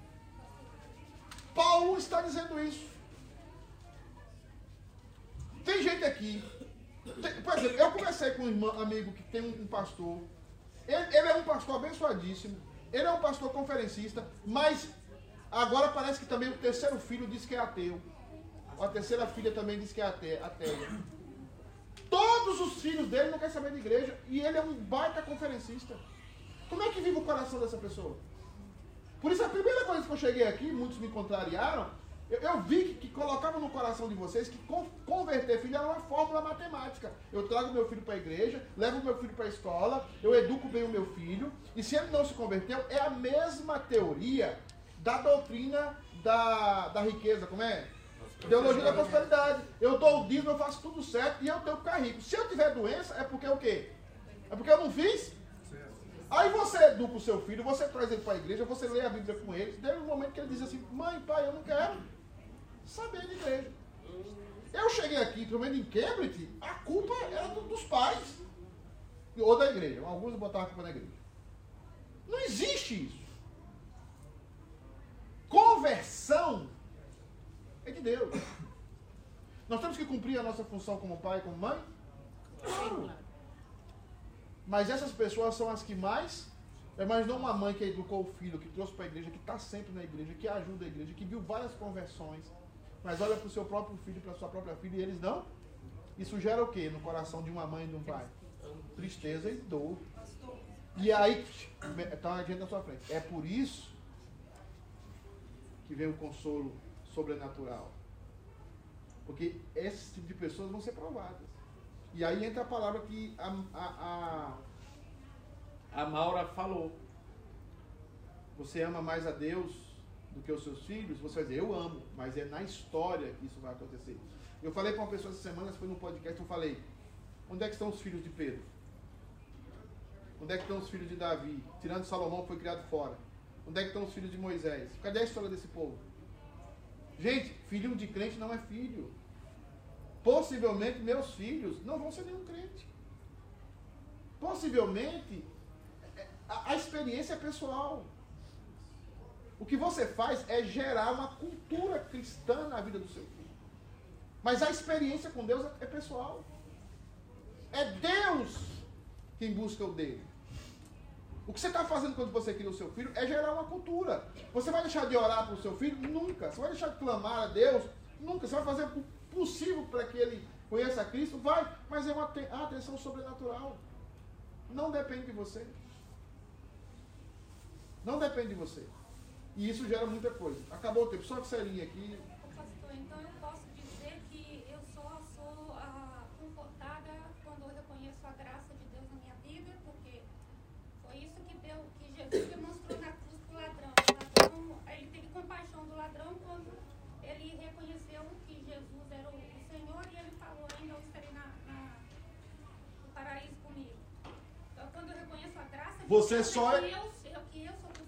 Paulo está dizendo isso. Tem gente aqui. tem- por exemplo, eu conversei com um irmão, amigo que tem um, um pastor. Ele, ele é um pastor abençoadíssimo. Ele é um pastor conferencista, mas agora parece que também o terceiro filho diz que é ateu. A terceira filha também diz que é ate- ateia. Todos os filhos dele não querem saber de igreja e ele é um baita conferencista. Como é que vive o coração dessa pessoa? Por isso, a primeira coisa que eu cheguei aqui, muitos me contrariaram, eu, eu vi que, que colocava no coração de vocês que con- converter filho era uma fórmula matemática. Eu trago meu filho para a igreja, levo meu filho para a escola, eu educo bem o meu filho, e se ele não se converteu, é a mesma teoria da doutrina da, da riqueza, como é? Teologia da prosperidade. Eu dou o dízimo, eu faço tudo certo e eu tenho que ficar rico. Se eu tiver doença, é porque o quê? É porque eu não fiz? Aí você educa o seu filho, você traz ele para a igreja, você lê a Bíblia com ele. Teve um momento que ele diz assim: Mãe, pai, eu não quero saber de igreja. Eu cheguei aqui, pelo menos em Cambridge, a culpa era do- dos pais ou da igreja. Alguns botavam a culpa na igreja. Não existe isso. Conversão é de Deus. Nós temos que cumprir a nossa função como pai e como mãe? Claro. Mas essas pessoas são as que mais. Mas não uma mãe que educou o filho, que trouxe para a igreja, que está sempre na igreja, que ajuda a igreja, que viu várias conversões. Mas olha para o seu próprio filho, para sua própria filha, e eles não. Isso gera o quê no coração de uma mãe e de um pai? Tristeza e dor. E aí, está a gente na sua frente. É por isso que vem o consolo sobrenatural. Porque esse tipo de pessoas vão ser provadas. E aí entra a palavra que a, a, a, a Maura falou. Você ama mais a Deus do que os seus filhos? Você vai dizer, eu amo, mas é na história que isso vai acontecer. Eu falei para uma pessoa essa semana, foi num podcast, eu falei, onde é que estão os filhos de Pedro? Onde é que estão os filhos de Davi? Tirando Salomão foi criado fora. Onde é que estão os filhos de Moisés? Cadê a história desse povo? Gente, filho de crente não é filho. Possivelmente meus filhos não vão ser nenhum crente. possivelmente é, a, a experiência é pessoal. O que você faz é gerar uma cultura cristã na vida do seu filho. Mas a experiência com Deus é pessoal. É Deus quem busca o dele. O que você está fazendo quando você cria o seu filho é gerar uma cultura. Você vai deixar de orar para o seu filho? Nunca. Você vai deixar de clamar a Deus? Nunca. Você vai fazer o possível para que ele conheça Cristo? Vai. Mas é uma atenção sobrenatural. Não depende de você. Não depende de você. E isso gera muita coisa. Acabou o tempo. Só que serinha aqui. Pastor, então eu posso dizer que eu só sou ah, confortada quando eu reconheço a graça de Deus na minha vida, porque foi isso que, deu, que Jesus demonstrou na cruz para o ladrão. O ladrão. Ele teve compaixão do ladrão quando ele reconheceu que Jesus era o, o Senhor e ele falou, ainda eu estarei na, na, no paraíso comigo. Então quando eu reconheço a graça de Você só é eu.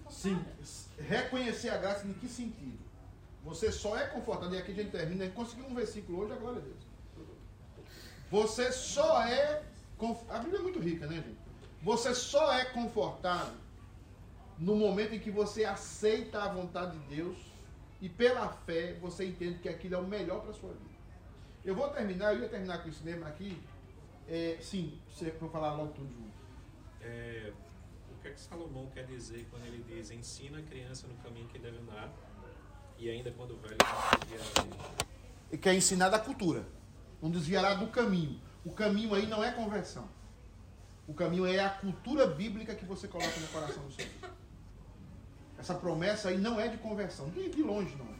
Sim. Reconhecer a graça em que sentido? Você só é confortado, e aqui a gente termina, a gente conseguiu um versículo hoje, a glória a Deus. Você só é. A Bíblia é muito rica, né, gente? Você só é confortado no momento em que você aceita a vontade de Deus e pela fé você entende que aquilo é o melhor para a sua vida. Eu vou terminar, eu ia terminar com esse tema aqui. É, sim, você vai falar logo tudo junto. É, o que é que Salomão quer dizer quando ele diz ensina a criança no caminho que deve andar e ainda quando velho não desviará dele? e quer ensinar da cultura. Não desviará do caminho. O caminho aí não é conversão. O caminho é a cultura bíblica que você coloca no coração do seu filho. Essa promessa aí não é de conversão. De, de longe não.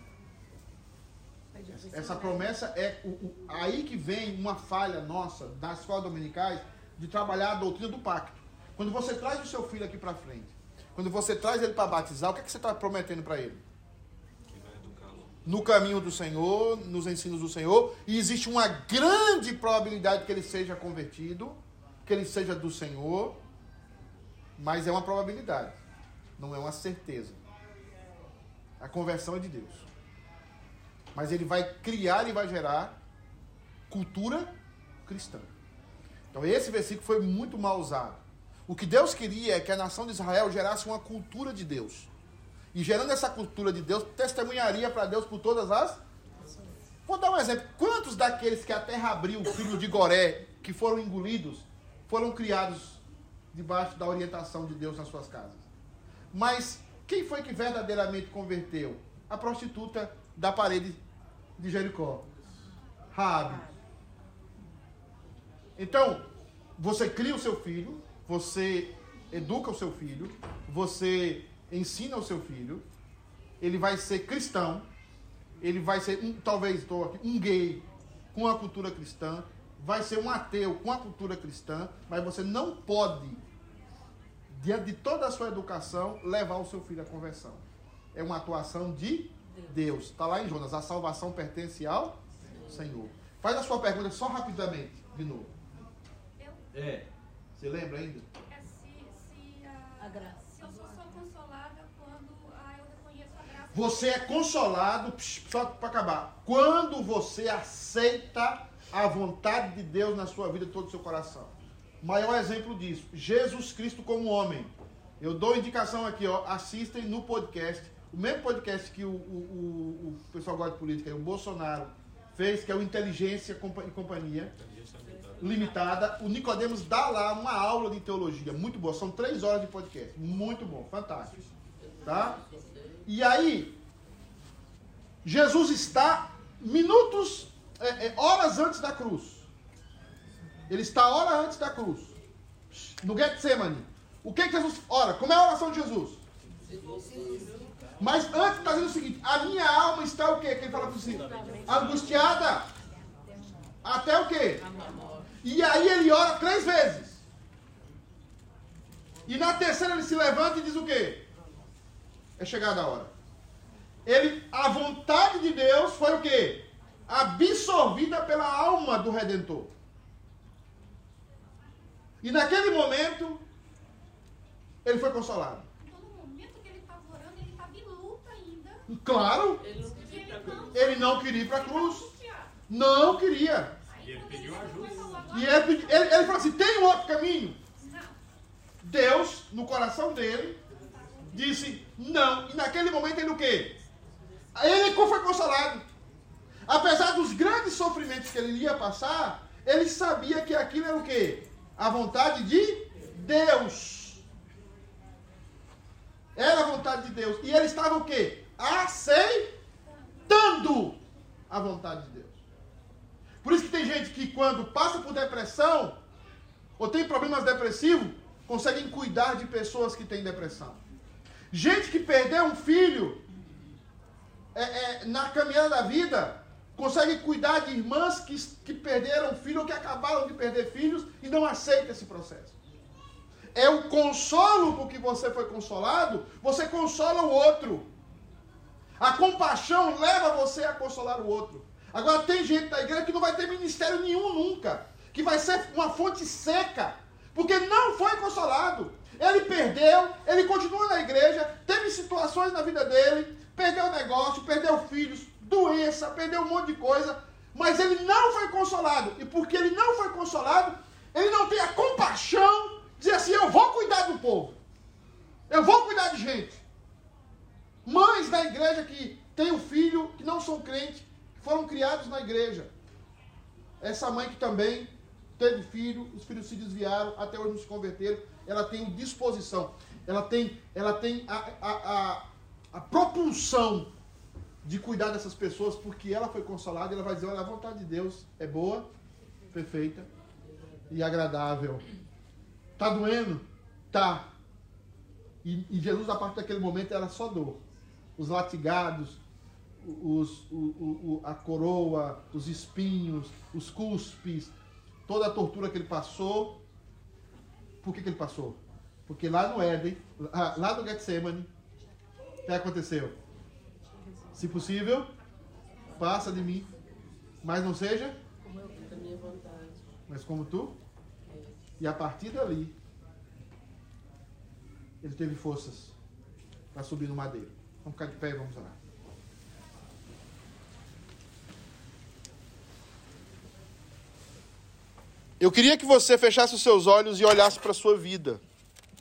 Essa promessa é o, o- aí que vem uma falha nossa das escolas dominicais de trabalhar a doutrina do pacto. Quando você traz o seu filho aqui para frente, quando você traz ele para batizar, o que, é que você está prometendo para ele? No caminho do Senhor, nos ensinos do Senhor, e existe uma grande probabilidade que ele seja convertido, que ele seja do Senhor, mas é uma probabilidade, não é uma certeza. A conversão é de Deus. Mas ele vai criar e vai gerar cultura cristã. Então esse versículo foi muito mal usado. O que Deus queria é que a nação de Israel gerasse uma cultura de Deus. E gerando essa cultura de Deus, testemunharia para Deus por todas as. Vou dar um exemplo. Quantos daqueles que a terra abriu, filho de Goré, que foram engolidos, foram criados debaixo da orientação de Deus nas suas casas? Mas quem foi que verdadeiramente converteu? A prostituta da parede de Jericó. Raabe. Então, você cria o seu filho, você educa o seu filho, você ensina o seu filho, ele vai ser cristão, ele vai ser, um, talvez estou aqui, um gay com a cultura cristã, vai ser um ateu com a cultura cristã, mas você não pode, diante de toda a sua educação, levar o seu filho à conversão. É uma atuação de Deus. Está lá em Jonas, a salvação pertence ao Senhor. Faz a sua pergunta só rapidamente, de novo. Eu, É. Você lembra ainda? é se, se, ah, A graça. se eu só sou consolada quando ah, eu reconheço a graça Você é consolado, só para acabar, quando você aceita a vontade de Deus na sua vida, todo o seu coração. Maior exemplo disso, Jesus Cristo como homem. Eu dou indicação aqui, ó, assistem no podcast, o mesmo podcast que o, o, o, o pessoal gosta de política, o Bolsonaro fez, que é o Inteligência e Companhia limitada. O Nicodemos dá lá uma aula de teologia muito boa. São três horas de podcast. Muito bom, fantástico. Tá? E aí, Jesus está minutos, é, é, horas antes da cruz. Ele está hora antes da cruz. No Getsemane. O que, que Jesus ora? Como é a oração de Jesus? Mas antes está dizendo o seguinte: a minha alma está o quê? Que ele fala para si? Angustiada. Até o quê? E aí ele ora três vezes. E na terceira ele se levanta e diz o quê? É chegada a hora. Ele, a vontade de Deus foi o quê? Absorvida pela alma do Redentor. E naquele momento, ele foi consolado. Então, no momento que ele estava orando, ele estava em luta ainda. Claro, Ele não queria ir cruz. ele não queria para a cruz. Não queria. Aí, E ele pediu ajuda. E ele, ele, ele falou assim: tem um outro caminho. Não, no coração dele, disse não. E naquele momento ele o quê? Ele foi consolado. Apesar dos grandes sofrimentos que ele ia passar, ele sabia que aquilo era o quê? A vontade de Deus. Era a vontade de Deus. E ele estava o quê? Aceitando a vontade de Deus. Por isso que tem gente que quando passa por depressão, ou tem problemas depressivos, conseguem cuidar de pessoas que têm depressão. Gente que perdeu um filho é, é, na caminhada da vida, consegue cuidar de irmãs que, que perderam filho ou que acabaram de perder filhos e não aceita esse processo. É o consolo com que você foi consolado, você consola o outro. A compaixão leva você a consolar o outro. Agora tem gente da igreja que não vai ter ministério nenhum nunca, que vai ser uma fonte seca, porque não foi consolado. Ele perdeu, ele continua na igreja, teve situações na vida dele, perdeu negócio, perdeu filhos, doença, perdeu um monte de coisa, mas ele não foi consolado. E porque ele não foi consolado, ele não tem a compaixão de dizer assim: eu vou cuidar do povo, eu vou cuidar de gente. Mães da igreja que têm um filho que não são crentes, foram criados na igreja. Essa mãe que também teve filho, os filhos se desviaram, até hoje não se converteram, ela tem disposição, ela tem, ela tem a, a, a, a propulsão de cuidar dessas pessoas, porque ela foi consolada, ela vai dizer, olha, a vontade de Deus é boa, perfeita e agradável. Tá doendo? Tá. E, e Jesus, a partir daquele momento, era só dor. Os latigados, os, o, o, a coroa, os espinhos, os cuspes, toda a tortura que ele passou. Por que, que ele passou? Porque lá no Éden, lá no Getsemane, o que aconteceu? Se possível, passa de mim. Mas não seja? Mas como tu? E a partir dali, ele teve forças para subir no madeiro. Vamos ficar de pé e vamos orar. Eu queria que você fechasse os seus olhos e olhasse para a sua vida,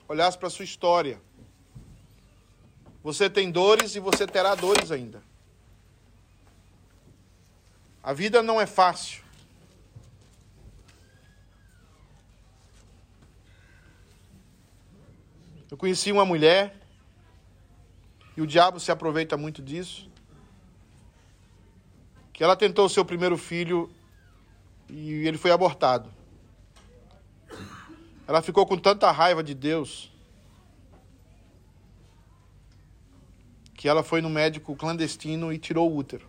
olhasse para a sua história. Você tem dores e você terá dores ainda. A vida não é fácil. Eu conheci uma mulher, e o diabo se aproveita muito disso, que ela tentou o seu primeiro filho e ele foi abortado. Ela ficou com tanta raiva de Deus que ela foi no médico clandestino e tirou o útero.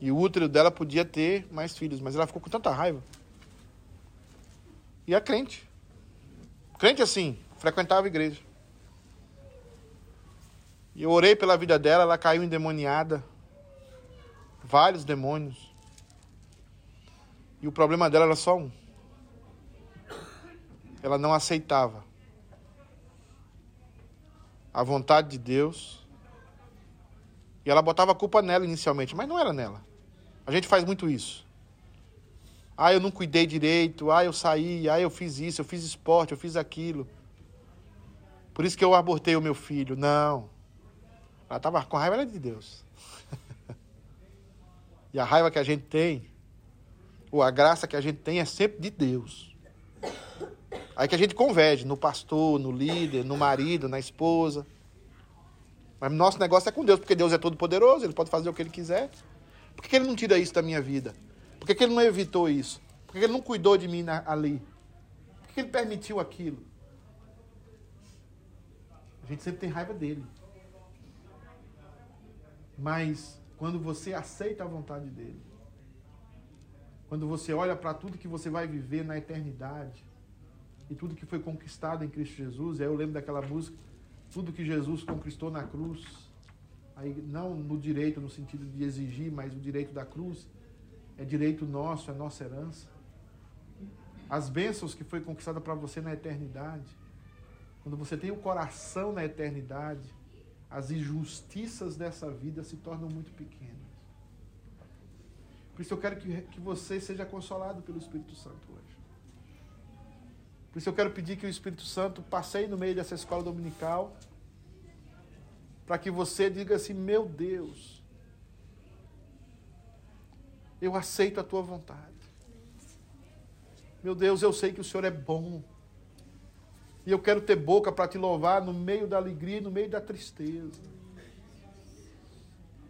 E o útero dela podia ter mais filhos, mas ela ficou com tanta raiva. E a crente. Crente assim, frequentava a igreja. E eu orei pela vida dela, ela caiu endemoniada. Vários demônios. E o problema dela era só um. Ela não aceitava a vontade de Deus. E ela botava a culpa nela inicialmente, mas não era nela. A gente faz muito isso. Ah, eu não cuidei direito, ah, eu saí, ah, eu fiz isso, eu fiz esporte, eu fiz aquilo. Por isso que eu abortei o meu filho. Não. Ela estava com raiva era de Deus. *laughs* e a raiva que a gente tem, ou a graça que a gente tem é sempre de Deus. Aí que a gente converge no pastor, no líder, no marido, na esposa. Mas nosso negócio é com Deus, porque Deus é todo poderoso, ele pode fazer o que ele quiser. Por que ele não tira isso da minha vida? Por que ele não evitou isso? Por que ele não cuidou de mim na, ali? Por que ele permitiu aquilo? A gente sempre tem raiva dele. Mas quando você aceita a vontade dele, quando você olha para tudo que você vai viver na eternidade e tudo que foi conquistado em Cristo Jesus, aí eu lembro daquela música, tudo que Jesus conquistou na cruz, aí não no direito no sentido de exigir, mas o direito da cruz é direito nosso, é nossa herança. As bênçãos que foi conquistada para você na eternidade. Quando você tem o coração na eternidade, as injustiças dessa vida se tornam muito pequenas. Por isso eu quero que, que você seja consolado pelo Espírito Santo hoje. Por isso eu quero pedir que o Espírito Santo passeie no meio dessa escola dominical, para que você diga assim: meu Deus, eu aceito a tua vontade. Meu Deus, eu sei que o Senhor é bom. E eu quero ter boca para te louvar no meio da alegria e no meio da tristeza.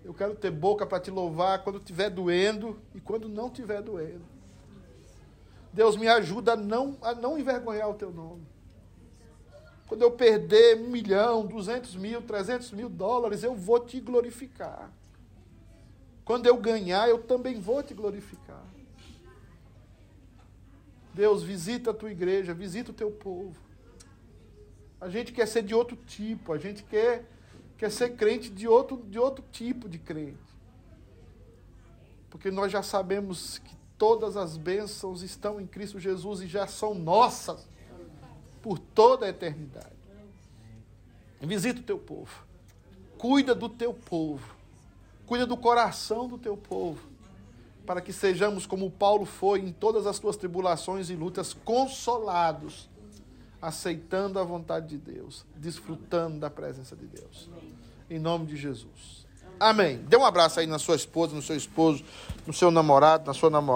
Eu quero ter boca para te louvar quando estiver doendo e quando não estiver doendo. Deus me ajuda a não, a não envergonhar o teu nome. Quando eu perder um milhão, duzentos mil, trezentos mil dólares, eu vou te glorificar. Quando eu ganhar, eu também vou te glorificar. Deus, visita a tua igreja, visita o teu povo. A gente quer ser de outro tipo, a gente quer, quer ser crente de outro, de outro tipo de crente. Porque nós já sabemos que todas as bênçãos estão em Cristo Jesus e já são nossas por toda a eternidade. Visita o teu povo. Cuida do teu povo. Cuida do coração do teu povo. Para que sejamos como Paulo foi em todas as tuas tribulações e lutas, consolados, aceitando a vontade de Deus, desfrutando da presença de Deus. Em nome de Jesus. Amém. Dê um abraço aí na sua esposa, no seu esposo, no seu namorado, na sua namorada.